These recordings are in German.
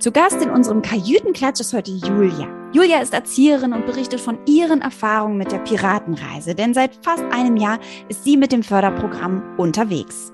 Zu Gast in unserem Kajütenklatsch ist heute Julia. Julia ist Erzieherin und berichtet von ihren Erfahrungen mit der Piratenreise, denn seit fast einem Jahr ist sie mit dem Förderprogramm unterwegs.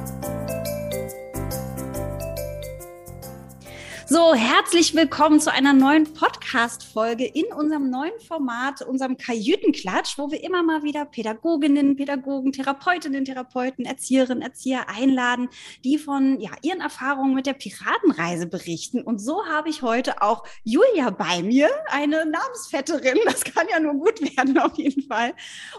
So, herzlich willkommen zu einer neuen Podcast-Folge in unserem neuen Format, unserem Kajütenklatsch, wo wir immer mal wieder Pädagoginnen, Pädagogen, Therapeutinnen, Therapeuten, Erzieherinnen, Erzieher einladen, die von ja, ihren Erfahrungen mit der Piratenreise berichten. Und so habe ich heute auch Julia bei mir, eine Namensvetterin. Das kann ja nur gut werden, auf jeden Fall.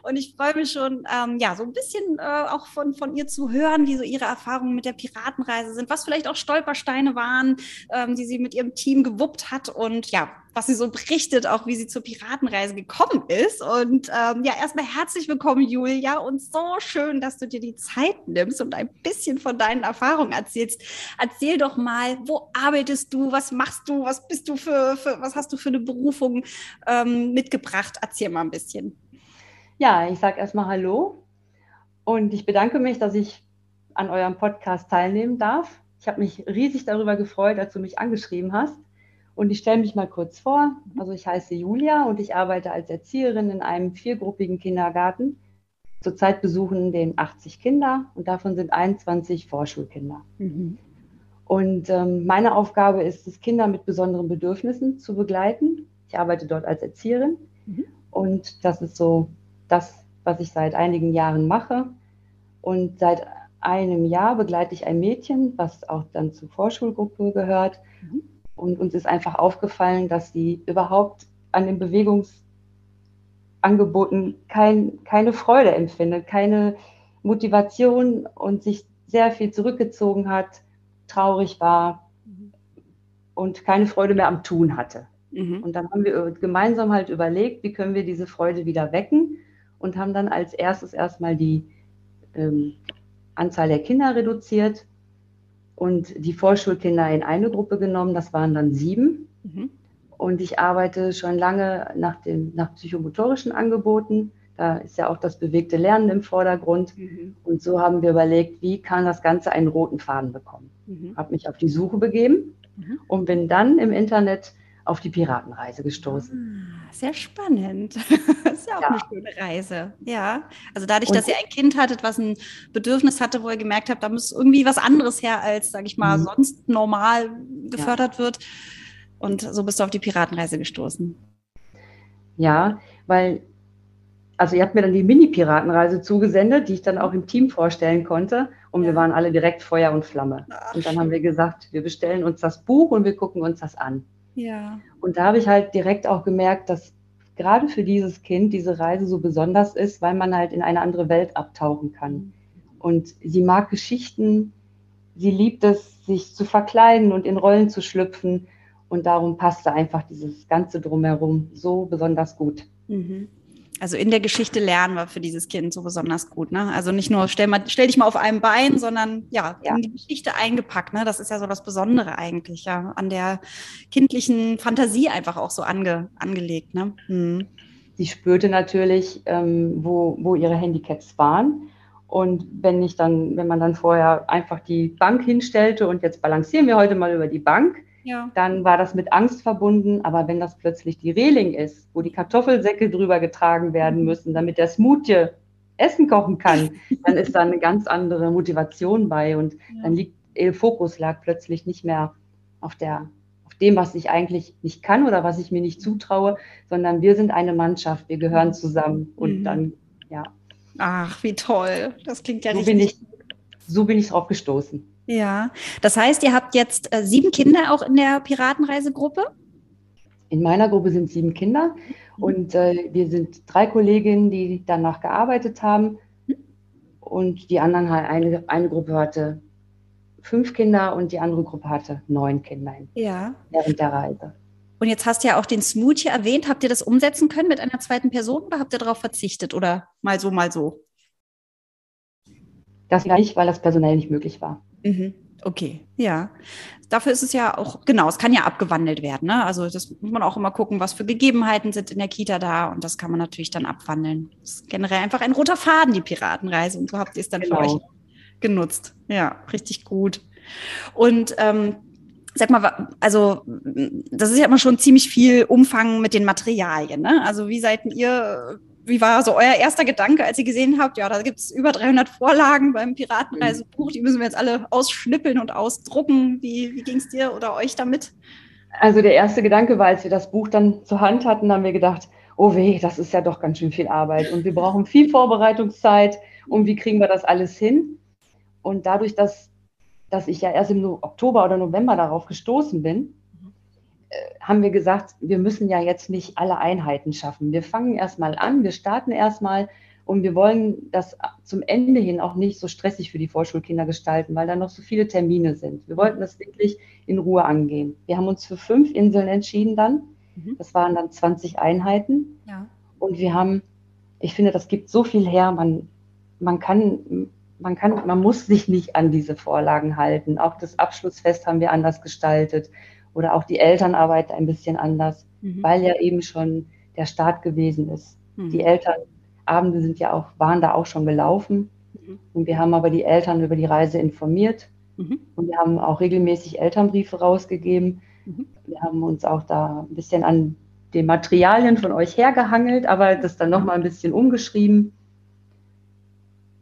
Und ich freue mich schon, ähm, ja, so ein bisschen äh, auch von, von ihr zu hören, wie so ihre Erfahrungen mit der Piratenreise sind, was vielleicht auch Stolpersteine waren, ähm, die sie mit ihrem Team gewuppt hat und ja, was sie so berichtet, auch wie sie zur Piratenreise gekommen ist. Und ähm, ja, erstmal herzlich willkommen, Julia, und so schön, dass du dir die Zeit nimmst und ein bisschen von deinen Erfahrungen erzählst. Erzähl doch mal, wo arbeitest du, was machst du, was bist du für, für was hast du für eine Berufung ähm, mitgebracht? Erzähl mal ein bisschen. Ja, ich sage erstmal Hallo und ich bedanke mich, dass ich an eurem Podcast teilnehmen darf. Ich habe mich riesig darüber gefreut, als du mich angeschrieben hast. Und ich stelle mich mal kurz vor. Also ich heiße Julia und ich arbeite als Erzieherin in einem viergruppigen Kindergarten. Zurzeit besuchen den 80 Kinder und davon sind 21 Vorschulkinder. Mhm. Und ähm, meine Aufgabe ist es, Kinder mit besonderen Bedürfnissen zu begleiten. Ich arbeite dort als Erzieherin mhm. und das ist so das, was ich seit einigen Jahren mache. Und seit einem Jahr begleite ich ein Mädchen, was auch dann zur Vorschulgruppe gehört. Mhm. Und uns ist einfach aufgefallen, dass sie überhaupt an den Bewegungsangeboten kein, keine Freude empfindet, keine Motivation und sich sehr viel zurückgezogen hat, traurig war mhm. und keine Freude mehr am Tun hatte. Mhm. Und dann haben wir gemeinsam halt überlegt, wie können wir diese Freude wieder wecken und haben dann als erstes erstmal die ähm, Anzahl der Kinder reduziert und die Vorschulkinder in eine Gruppe genommen. Das waren dann sieben. Mhm. Und ich arbeite schon lange nach, dem, nach psychomotorischen Angeboten. Da ist ja auch das bewegte Lernen im Vordergrund. Mhm. Und so haben wir überlegt, wie kann das Ganze einen roten Faden bekommen. Mhm. Habe mich auf die Suche begeben mhm. und bin dann im Internet auf die Piratenreise gestoßen. Ah, sehr spannend. das ist ja auch ja. eine schöne Reise. Ja. Also dadurch, und dass ihr ein Kind hattet, was ein Bedürfnis hatte, wo ihr gemerkt habt, da muss irgendwie was anderes her, als, sage ich mal, mhm. sonst normal gefördert ja. wird. Und so bist du auf die Piratenreise gestoßen. Ja, weil, also ihr habt mir dann die Mini-Piratenreise zugesendet, die ich dann auch im Team vorstellen konnte. Und ja. wir waren alle direkt Feuer und Flamme. Ach, und dann haben wir gesagt, wir bestellen uns das Buch und wir gucken uns das an. Ja. Und da habe ich halt direkt auch gemerkt, dass gerade für dieses Kind diese Reise so besonders ist, weil man halt in eine andere Welt abtauchen kann. Und sie mag Geschichten, sie liebt es, sich zu verkleiden und in Rollen zu schlüpfen. Und darum passte einfach dieses Ganze drumherum so besonders gut. Mhm. Also in der Geschichte lernen war für dieses Kind so besonders gut. Ne? Also nicht nur stell, mal, stell dich mal auf einem Bein, sondern ja, ja, in die Geschichte eingepackt. Ne? Das ist ja so das Besondere eigentlich, ja, an der kindlichen Fantasie einfach auch so ange, angelegt. Ne? Hm. Sie spürte natürlich, ähm, wo, wo ihre Handicaps waren. Und wenn ich dann, wenn man dann vorher einfach die Bank hinstellte und jetzt balancieren wir heute mal über die Bank, ja. Dann war das mit Angst verbunden. Aber wenn das plötzlich die Reling ist, wo die Kartoffelsäcke drüber getragen werden mhm. müssen, damit der Smoothie Essen kochen kann, dann ist da eine ganz andere Motivation bei. Und ja. dann liegt, der Fokus lag plötzlich nicht mehr auf der, auf dem, was ich eigentlich nicht kann oder was ich mir nicht zutraue, sondern wir sind eine Mannschaft, wir gehören mhm. zusammen. Und mhm. dann, ja. Ach, wie toll. Das klingt ja so richtig. Bin ich, so bin ich drauf gestoßen. Ja, das heißt, ihr habt jetzt äh, sieben Kinder auch in der Piratenreisegruppe? In meiner Gruppe sind sieben Kinder mhm. und äh, wir sind drei Kolleginnen, die danach gearbeitet haben. Und die anderen, eine, eine Gruppe hatte fünf Kinder und die andere Gruppe hatte neun Kinder ja. während der Reise. Und jetzt hast du ja auch den Smoothie erwähnt. Habt ihr das umsetzen können mit einer zweiten Person oder habt ihr darauf verzichtet oder mal so, mal so? Das nicht, weil das personell nicht möglich war. Mhm. Okay, ja. Dafür ist es ja auch, genau, es kann ja abgewandelt werden. Ne? Also das muss man auch immer gucken, was für Gegebenheiten sind in der Kita da und das kann man natürlich dann abwandeln. Das ist generell einfach ein roter Faden, die Piratenreise und so habt ihr es dann genau. für euch genutzt. Ja, richtig gut. Und ähm, sag mal, also das ist ja immer schon ziemlich viel Umfang mit den Materialien. Ne? Also wie seid ihr, wie war so euer erster Gedanke, als ihr gesehen habt, ja, da gibt es über 300 Vorlagen beim Piratenreisebuch, die müssen wir jetzt alle ausschnippeln und ausdrucken. Wie, wie ging es dir oder euch damit? Also der erste Gedanke war, als wir das Buch dann zur Hand hatten, haben wir gedacht, oh weh, das ist ja doch ganz schön viel Arbeit und wir brauchen viel Vorbereitungszeit und wie kriegen wir das alles hin? Und dadurch, dass, dass ich ja erst im Oktober oder November darauf gestoßen bin, haben wir gesagt, wir müssen ja jetzt nicht alle Einheiten schaffen. Wir fangen erstmal an, wir starten erstmal und wir wollen das zum Ende hin auch nicht so stressig für die Vorschulkinder gestalten, weil da noch so viele Termine sind. Wir wollten das wirklich in Ruhe angehen. Wir haben uns für fünf Inseln entschieden dann. Mhm. Das waren dann 20 Einheiten. Ja. Und wir haben, ich finde, das gibt so viel her. Man, man kann man kann, man muss sich nicht an diese Vorlagen halten. Auch das Abschlussfest haben wir anders gestaltet oder auch die Elternarbeit ein bisschen anders, mhm. weil ja eben schon der Start gewesen ist. Mhm. Die Elternabende sind ja auch, waren da auch schon gelaufen. Mhm. Und wir haben aber die Eltern über die Reise informiert. Mhm. Und wir haben auch regelmäßig Elternbriefe rausgegeben. Mhm. Wir haben uns auch da ein bisschen an den Materialien von euch hergehangelt, aber das dann nochmal ein bisschen umgeschrieben.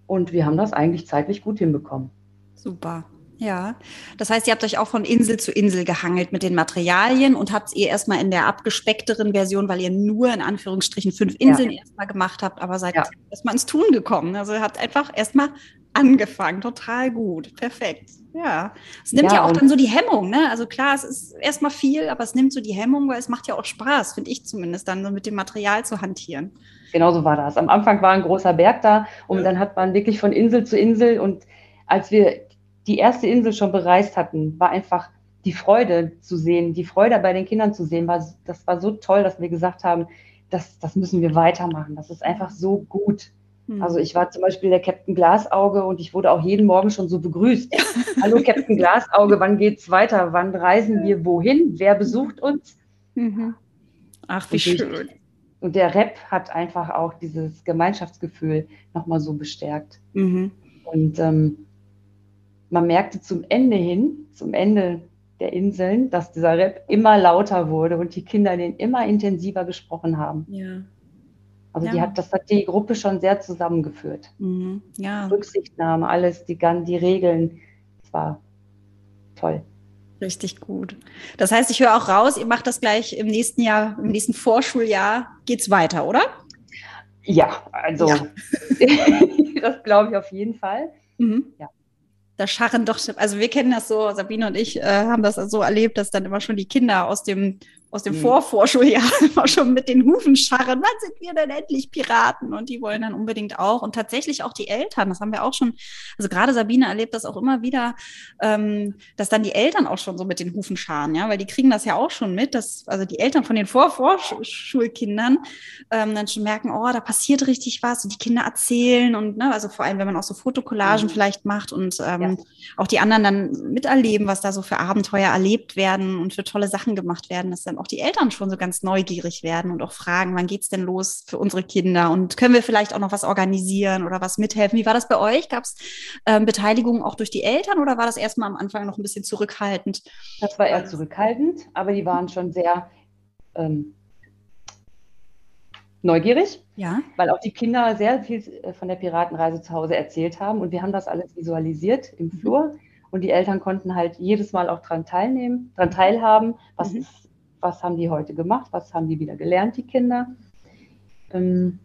Und wir haben das eigentlich zeitlich gut hinbekommen. Super. Ja, das heißt, ihr habt euch auch von Insel zu Insel gehangelt mit den Materialien und habt ihr erstmal in der abgespeckteren Version, weil ihr nur in Anführungsstrichen fünf Inseln ja. erstmal gemacht habt, aber seid ja. erstmal ins Tun gekommen. Also ihr habt einfach erstmal angefangen. Total gut. Perfekt. Ja. Es nimmt ja, ja auch dann so die Hemmung, ne? Also klar, es ist erstmal viel, aber es nimmt so die Hemmung, weil es macht ja auch Spaß, finde ich zumindest, dann so mit dem Material zu hantieren genauso war das. Am Anfang war ein großer Berg da und ja. dann hat man wirklich von Insel zu Insel und als wir die erste Insel schon bereist hatten, war einfach die Freude zu sehen, die Freude bei den Kindern zu sehen, war, das war so toll, dass wir gesagt haben, das, das müssen wir weitermachen. Das ist einfach so gut. Hm. Also ich war zum Beispiel der Captain Glasauge und ich wurde auch jeden Morgen schon so begrüßt. Hallo Captain Glasauge, wann geht's weiter? Wann reisen wir wohin? Wer besucht uns? Mhm. Ach, wie schön. Und der Rap hat einfach auch dieses Gemeinschaftsgefühl nochmal so bestärkt. Mhm. Und ähm, man merkte zum Ende hin, zum Ende der Inseln, dass dieser Rap immer lauter wurde und die Kinder den immer intensiver gesprochen haben. Ja. Also ja. die hat, das hat die Gruppe schon sehr zusammengeführt. Mhm. Ja. Rücksichtnahme, alles, die, die Regeln. Das war toll. Richtig gut. Das heißt, ich höre auch raus, ihr macht das gleich im nächsten Jahr, im nächsten Vorschuljahr geht es weiter, oder? Ja, also ja. das glaube ich auf jeden Fall. Mhm. Ja da scharren doch, also wir kennen das so, Sabine und ich äh, haben das so erlebt, dass dann immer schon die Kinder aus dem aus dem mhm. Vorvorschuljahr immer schon mit den Hufen scharren, wann sind wir denn endlich Piraten? Und die wollen dann unbedingt auch. Und tatsächlich auch die Eltern, das haben wir auch schon, also gerade Sabine erlebt das auch immer wieder, ähm, dass dann die Eltern auch schon so mit den Hufen scharen, ja, weil die kriegen das ja auch schon mit, dass also die Eltern von den Vorvorschulkindern ähm, dann schon merken, oh, da passiert richtig was und die Kinder erzählen und ne, also vor allem, wenn man auch so Fotokollagen mhm. vielleicht macht und ähm, ja. auch die anderen dann miterleben, was da so für Abenteuer erlebt werden und für tolle Sachen gemacht werden, dass dann auch die Eltern schon so ganz neugierig werden und auch fragen, wann geht's denn los für unsere Kinder und können wir vielleicht auch noch was organisieren oder was mithelfen? Wie war das bei euch? Gab es ähm, Beteiligung auch durch die Eltern oder war das erstmal am Anfang noch ein bisschen zurückhaltend? Das war eher zurückhaltend, aber die waren schon sehr ähm, neugierig, ja. weil auch die Kinder sehr viel äh, von der Piratenreise zu Hause erzählt haben und wir haben das alles visualisiert im mhm. Flur. Und die Eltern konnten halt jedes Mal auch daran teilnehmen, daran teilhaben, was mhm. Was haben die heute gemacht, was haben die wieder gelernt, die Kinder. Ähm,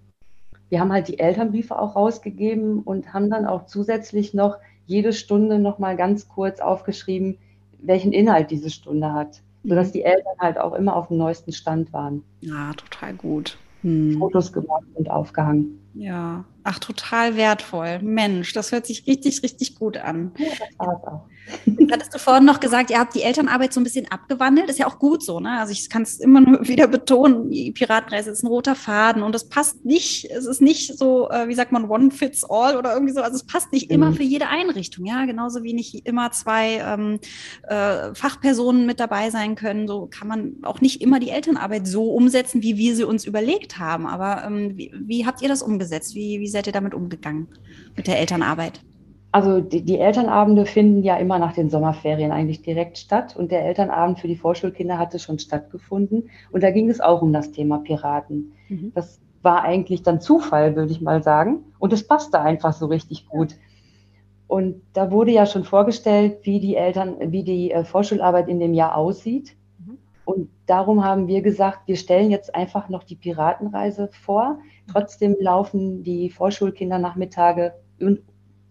wir haben halt die Elternbriefe auch rausgegeben und haben dann auch zusätzlich noch jede Stunde noch mal ganz kurz aufgeschrieben, welchen Inhalt diese Stunde hat, sodass mhm. die Eltern halt auch immer auf dem neuesten Stand waren. Ja, total gut. hm. Fotos gemacht und aufgehangen. Ja, ach, total wertvoll. Mensch, das hört sich richtig, richtig gut an. Ja, das war es auch. Jetzt hattest du vorhin noch gesagt, ihr habt die Elternarbeit so ein bisschen abgewandelt. Ist ja auch gut so, ne? Also ich kann es immer nur wieder betonen, die Piratenreise ist ein roter Faden und es passt nicht, es ist nicht so, äh, wie sagt man, one fits all oder irgendwie so. Also es passt nicht mhm. immer für jede Einrichtung, ja. Genauso wie nicht immer zwei ähm, äh, Fachpersonen mit dabei sein können. So kann man auch nicht immer die Elternarbeit so umsetzen, wie wir sie uns überlegt haben. Aber ähm, wie, wie habt ihr das umgesetzt? Wie, wie seid ihr damit umgegangen mit der Elternarbeit? Also die, die, Elternabende finden ja immer nach den Sommerferien eigentlich direkt statt und der Elternabend für die Vorschulkinder hatte schon stattgefunden und da ging es auch um das Thema Piraten. Mhm. Das war eigentlich dann Zufall, würde ich mal sagen und es passte einfach so richtig gut. Und da wurde ja schon vorgestellt, wie die Eltern, wie die äh, Vorschularbeit in dem Jahr aussieht. Mhm. Und darum haben wir gesagt, wir stellen jetzt einfach noch die Piratenreise vor. Trotzdem laufen die Vorschulkindernachmittage und,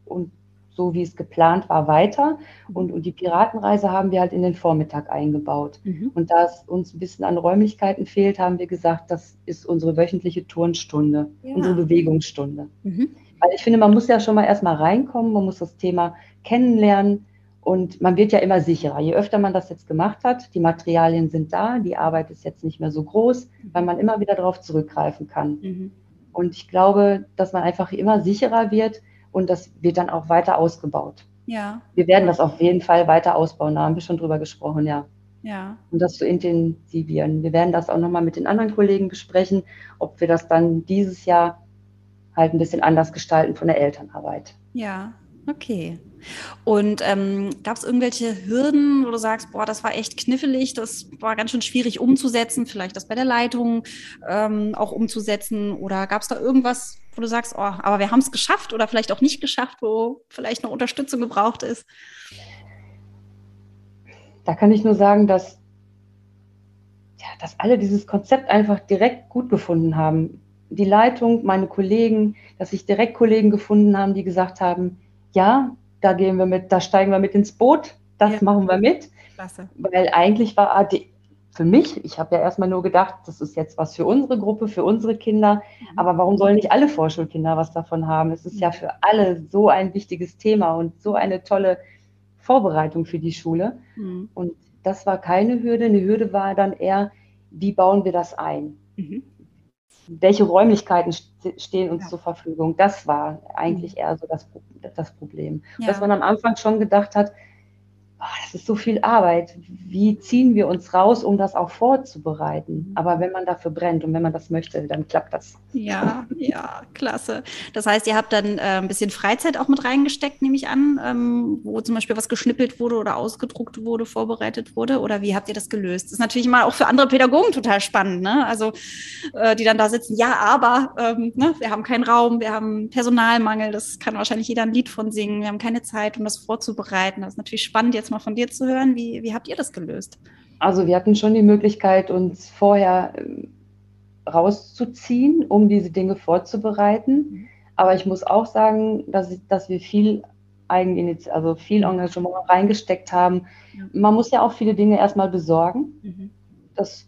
und so wie es geplant war, weiter. Mhm. Und, und die Piratenreise haben wir halt in den Vormittag eingebaut. Mhm. Und da es uns ein bisschen an Räumlichkeiten fehlt, haben wir gesagt, das ist unsere wöchentliche Turnstunde, ja. unsere Bewegungsstunde. Mhm. Weil ich finde, man muss ja schon mal erstmal reinkommen, man muss das Thema kennenlernen. Und man wird ja immer sicherer. Je öfter man das jetzt gemacht hat, die Materialien sind da, die Arbeit ist jetzt nicht mehr so groß, mhm. weil man immer wieder darauf zurückgreifen kann. Mhm. Und ich glaube, dass man einfach immer sicherer wird, und das wird dann auch weiter ausgebaut. Ja. Wir werden das auf jeden Fall weiter ausbauen, da haben wir schon drüber gesprochen, ja. Ja. Und das zu intensivieren. Wir werden das auch nochmal mit den anderen Kollegen besprechen, ob wir das dann dieses Jahr halt ein bisschen anders gestalten von der Elternarbeit. Ja, okay. Und ähm, gab es irgendwelche Hürden, wo du sagst, boah, das war echt knifflig, das war ganz schön schwierig umzusetzen, vielleicht das bei der Leitung ähm, auch umzusetzen? Oder gab es da irgendwas, wo du sagst, oh, aber wir haben es geschafft oder vielleicht auch nicht geschafft, wo vielleicht noch Unterstützung gebraucht ist? Da kann ich nur sagen, dass, ja, dass alle dieses Konzept einfach direkt gut gefunden haben. Die Leitung, meine Kollegen, dass sich direkt Kollegen gefunden haben, die gesagt haben, ja, da gehen wir mit, da steigen wir mit ins Boot, das ja. machen wir mit. Klasse. Weil eigentlich war AD für mich, ich habe ja erstmal nur gedacht, das ist jetzt was für unsere Gruppe, für unsere Kinder, mhm. aber warum sollen nicht alle Vorschulkinder was davon haben? Es ist ja für alle so ein wichtiges Thema und so eine tolle Vorbereitung für die Schule. Mhm. Und das war keine Hürde. Eine Hürde war dann eher, wie bauen wir das ein? Mhm welche Räumlichkeiten stehen uns ja. zur Verfügung? Das war eigentlich mhm. eher so das, das Problem. Ja. Dass man am Anfang schon gedacht hat, oh, das ist so viel Arbeit. Wie ziehen wir uns raus, um das auch vorzubereiten? Mhm. Aber wenn man dafür brennt und wenn man das möchte, dann klappt das. Ja, ja, klasse. Das heißt, ihr habt dann äh, ein bisschen Freizeit auch mit reingesteckt, nehme ich an, ähm, wo zum Beispiel was geschnippelt wurde oder ausgedruckt wurde, vorbereitet wurde? Oder wie habt ihr das gelöst? Das ist natürlich mal auch für andere Pädagogen total spannend, ne? Also, äh, die dann da sitzen, ja, aber ähm, ne? wir haben keinen Raum, wir haben Personalmangel, das kann wahrscheinlich jeder ein Lied von singen, wir haben keine Zeit, um das vorzubereiten. Das ist natürlich spannend, jetzt mal von dir zu hören. Wie, wie habt ihr das gelöst? Also wir hatten schon die Möglichkeit, uns vorher ähm, rauszuziehen, um diese Dinge vorzubereiten. Mhm. Aber ich muss auch sagen, dass, ich, dass wir viel Eigeninitiative, also viel Engagement reingesteckt haben. Man muss ja auch viele Dinge erstmal besorgen. Mhm. Das,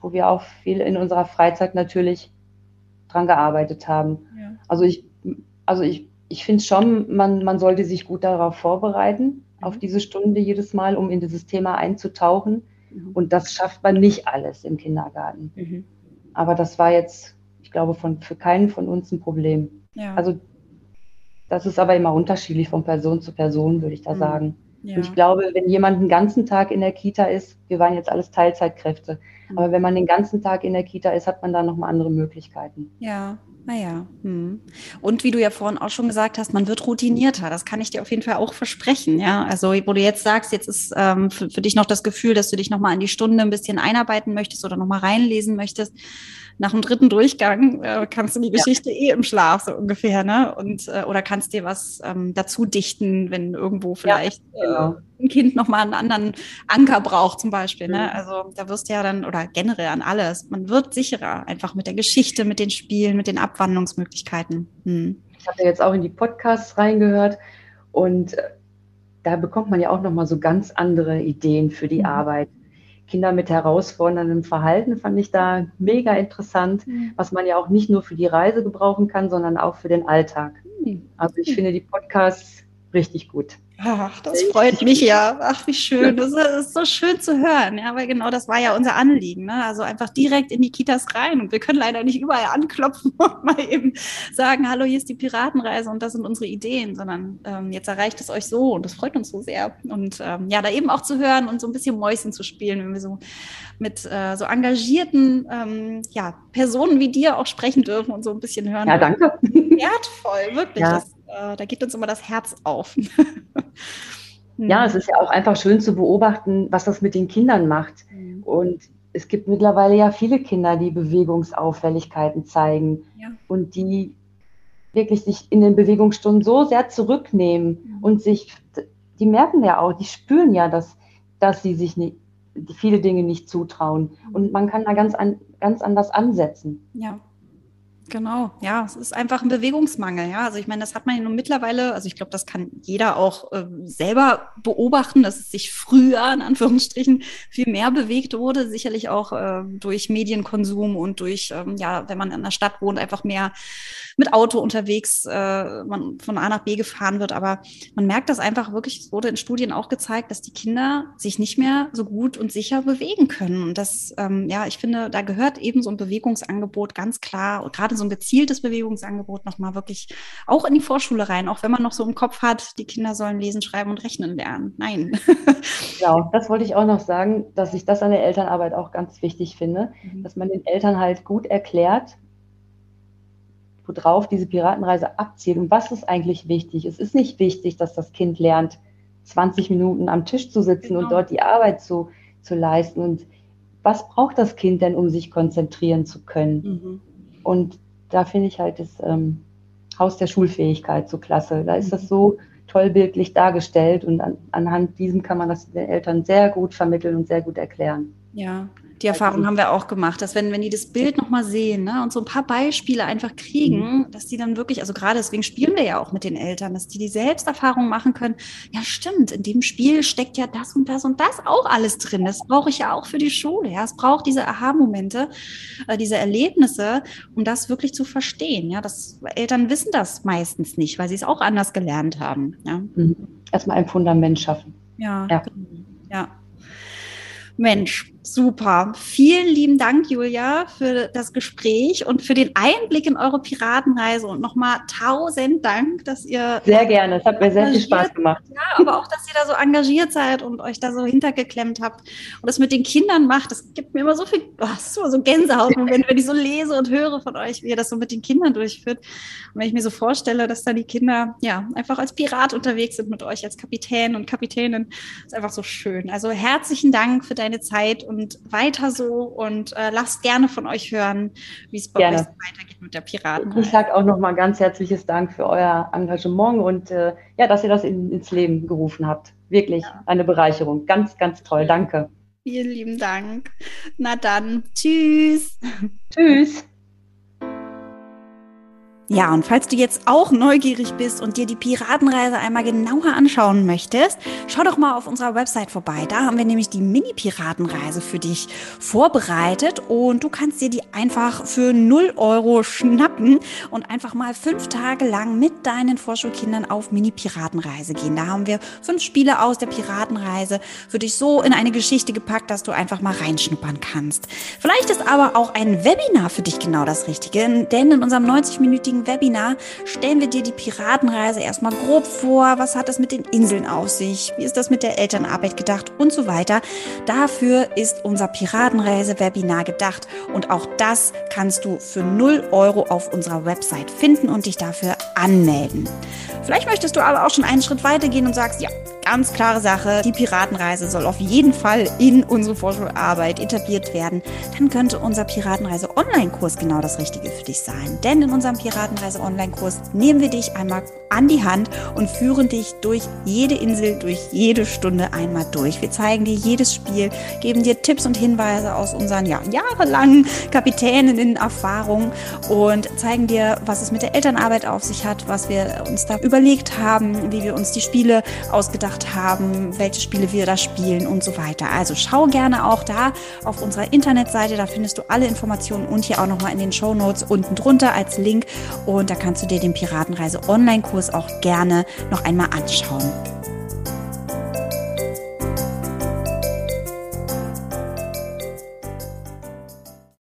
wo wir auch viel in unserer Freizeit natürlich dran gearbeitet haben. Ja. Also ich, also ich, ich finde schon, man, man sollte sich gut darauf vorbereiten, mhm. auf diese Stunde jedes Mal, um in dieses Thema einzutauchen. Mhm. Und das schafft man nicht alles im Kindergarten. Mhm. Aber das war jetzt, ich glaube, von, für keinen von uns ein Problem. Ja. Also das ist aber immer unterschiedlich von Person zu Person, würde ich da mhm. sagen. Ja. Und ich glaube, wenn jemand den ganzen Tag in der Kita ist, wir waren jetzt alles Teilzeitkräfte, mhm. aber wenn man den ganzen Tag in der Kita ist, hat man da nochmal andere Möglichkeiten. Ja, naja. Hm. Und wie du ja vorhin auch schon gesagt hast, man wird routinierter. Das kann ich dir auf jeden Fall auch versprechen. Ja, also wo du jetzt sagst, jetzt ist ähm, für, für, dich noch das Gefühl, dass du dich nochmal an die Stunde ein bisschen einarbeiten möchtest oder nochmal reinlesen möchtest nach dem dritten Durchgang äh, kannst du die Geschichte ja. eh im Schlaf so ungefähr, ne? Und äh, oder kannst dir was ähm, dazu dichten, wenn irgendwo vielleicht ja, genau. äh, ein Kind nochmal einen anderen Anker braucht, zum Beispiel. Ne? Mhm. Ne? Also da wirst du ja dann, oder generell an alles, man wird sicherer, einfach mit der Geschichte, mit den Spielen, mit den Abwandlungsmöglichkeiten. Hm. Ich habe ja jetzt auch in die Podcasts reingehört und äh, da bekommt man ja auch nochmal so ganz andere Ideen für die mhm. Arbeit. Kinder mit herausforderndem Verhalten fand ich da mega interessant, mhm. was man ja auch nicht nur für die Reise gebrauchen kann, sondern auch für den Alltag. Mhm. Also ich finde die Podcasts richtig gut. Ach, das freut mich ja. Ach, wie schön. Das ist so schön zu hören, ja, weil genau das war ja unser Anliegen. Ne? Also einfach direkt in die Kitas rein. Und wir können leider nicht überall anklopfen und mal eben sagen, hallo, hier ist die Piratenreise und das sind unsere Ideen, sondern ähm, jetzt erreicht es euch so und das freut uns so sehr. Und ähm, ja, da eben auch zu hören und so ein bisschen Mäuschen zu spielen, wenn wir so mit äh, so engagierten ähm, ja, Personen wie dir auch sprechen dürfen und so ein bisschen hören. Ja, danke. Wertvoll, wirklich. Ja. Das, äh, da geht uns immer das Herz auf. ja, es ist ja auch einfach schön zu beobachten, was das mit den Kindern macht. Mhm. Und es gibt mittlerweile ja viele Kinder, die Bewegungsauffälligkeiten zeigen ja. und die wirklich sich in den Bewegungsstunden so sehr zurücknehmen mhm. und sich, die merken ja auch, die spüren ja, dass, dass sie sich nicht, viele Dinge nicht zutrauen. Mhm. Und man kann da ganz, an, ganz anders ansetzen. Ja. Genau, ja, es ist einfach ein Bewegungsmangel. Ja, also ich meine, das hat man ja nun mittlerweile, also ich glaube, das kann jeder auch äh, selber beobachten, dass es sich früher in Anführungsstrichen viel mehr bewegt wurde, sicherlich auch äh, durch Medienkonsum und durch, ähm, ja, wenn man in der Stadt wohnt, einfach mehr mit Auto unterwegs, äh, man von A nach B gefahren wird. Aber man merkt das einfach wirklich, es wurde in Studien auch gezeigt, dass die Kinder sich nicht mehr so gut und sicher bewegen können. Und das, ähm, ja, ich finde, da gehört eben so ein Bewegungsangebot ganz klar, gerade so ein gezieltes Bewegungsangebot nochmal wirklich auch in die Vorschule rein, auch wenn man noch so im Kopf hat, die Kinder sollen lesen, schreiben und rechnen lernen. Nein. Genau, das wollte ich auch noch sagen, dass ich das an der Elternarbeit auch ganz wichtig finde, mhm. dass man den Eltern halt gut erklärt, worauf diese Piratenreise abzielt und was ist eigentlich wichtig. Es ist nicht wichtig, dass das Kind lernt, 20 Minuten am Tisch zu sitzen genau. und dort die Arbeit zu, zu leisten. Und was braucht das Kind denn, um sich konzentrieren zu können? Mhm. Und da finde ich halt das ähm, Haus der Schulfähigkeit so klasse. Da ist das so toll bildlich dargestellt und an, anhand diesem kann man das den Eltern sehr gut vermitteln und sehr gut erklären. Ja, die Erfahrung haben wir auch gemacht, dass wenn, wenn die das Bild nochmal sehen ne, und so ein paar Beispiele einfach kriegen, mhm. dass die dann wirklich, also gerade deswegen spielen wir ja auch mit den Eltern, dass die die Selbsterfahrung machen können. Ja, stimmt, in dem Spiel steckt ja das und das und das auch alles drin. Das brauche ich ja auch für die Schule. Ja, es braucht diese Aha-Momente, äh, diese Erlebnisse, um das wirklich zu verstehen. Ja, das Eltern wissen das meistens nicht, weil sie es auch anders gelernt haben. Ja. Mhm. Erstmal ein Fundament schaffen. Ja, ja. ja. Mensch, Super. Vielen lieben Dank, Julia, für das Gespräch und für den Einblick in eure Piratenreise und nochmal tausend Dank, dass ihr. Sehr gerne. Es hat mir sehr viel Spaß gemacht. Ja, aber auch, dass ihr da so engagiert seid und euch da so hintergeklemmt habt und das mit den Kindern macht. Das gibt mir immer so viel, oh, immer so Gänsehautmoment, wenn ich so lese und höre von euch, wie ihr das so mit den Kindern durchführt. Und wenn ich mir so vorstelle, dass da die Kinder, ja, einfach als Pirat unterwegs sind mit euch, als Kapitän und Kapitänin, ist einfach so schön. Also herzlichen Dank für deine Zeit und weiter so und äh, lasst gerne von euch hören, wie es bei gerne. euch weitergeht mit der Piraten. Ich sage auch nochmal ganz herzliches Dank für euer Engagement und äh, ja, dass ihr das in, ins Leben gerufen habt. Wirklich ja. eine Bereicherung. Ganz, ganz toll. Danke. Vielen lieben Dank. Na dann, tschüss. Tschüss. Ja, und falls du jetzt auch neugierig bist und dir die Piratenreise einmal genauer anschauen möchtest, schau doch mal auf unserer Website vorbei. Da haben wir nämlich die Mini-Piratenreise für dich vorbereitet und du kannst dir die einfach für 0 Euro schnappen und einfach mal fünf Tage lang mit deinen Vorschulkindern auf Mini-Piratenreise gehen. Da haben wir fünf Spiele aus der Piratenreise für dich so in eine Geschichte gepackt, dass du einfach mal reinschnuppern kannst. Vielleicht ist aber auch ein Webinar für dich genau das Richtige, denn in unserem 90-minütigen Webinar stellen wir dir die Piratenreise erstmal grob vor. Was hat es mit den Inseln auf sich? Wie ist das mit der Elternarbeit gedacht und so weiter? Dafür ist unser Piratenreise-Webinar gedacht und auch das kannst du für 0 Euro auf unserer Website finden und dich dafür anmelden. Vielleicht möchtest du aber auch schon einen Schritt weiter gehen und sagst, ja, ganz klare Sache, die Piratenreise soll auf jeden Fall in unsere Vorschularbeit etabliert werden. Dann könnte unser Piratenreise Online-Kurs genau das Richtige für dich sein. Denn in unserem Piratenreise Online-Kurs nehmen wir dich einmal an die Hand und führen dich durch jede Insel, durch jede Stunde einmal durch. Wir zeigen dir jedes Spiel, geben dir Tipps und Hinweise aus unseren ja, jahrelangen Kapitäninnen-Erfahrungen und zeigen dir, was es mit der Elternarbeit auf sich hat, was wir uns da überlegt haben, wie wir uns die Spiele ausgedacht mitgebracht haben, welche Spiele wir da spielen und so weiter. Also schau gerne auch da auf unserer Internetseite, da findest du alle Informationen und hier auch nochmal in den Show Notes unten drunter als Link und da kannst du dir den Piratenreise Online-Kurs auch gerne noch einmal anschauen.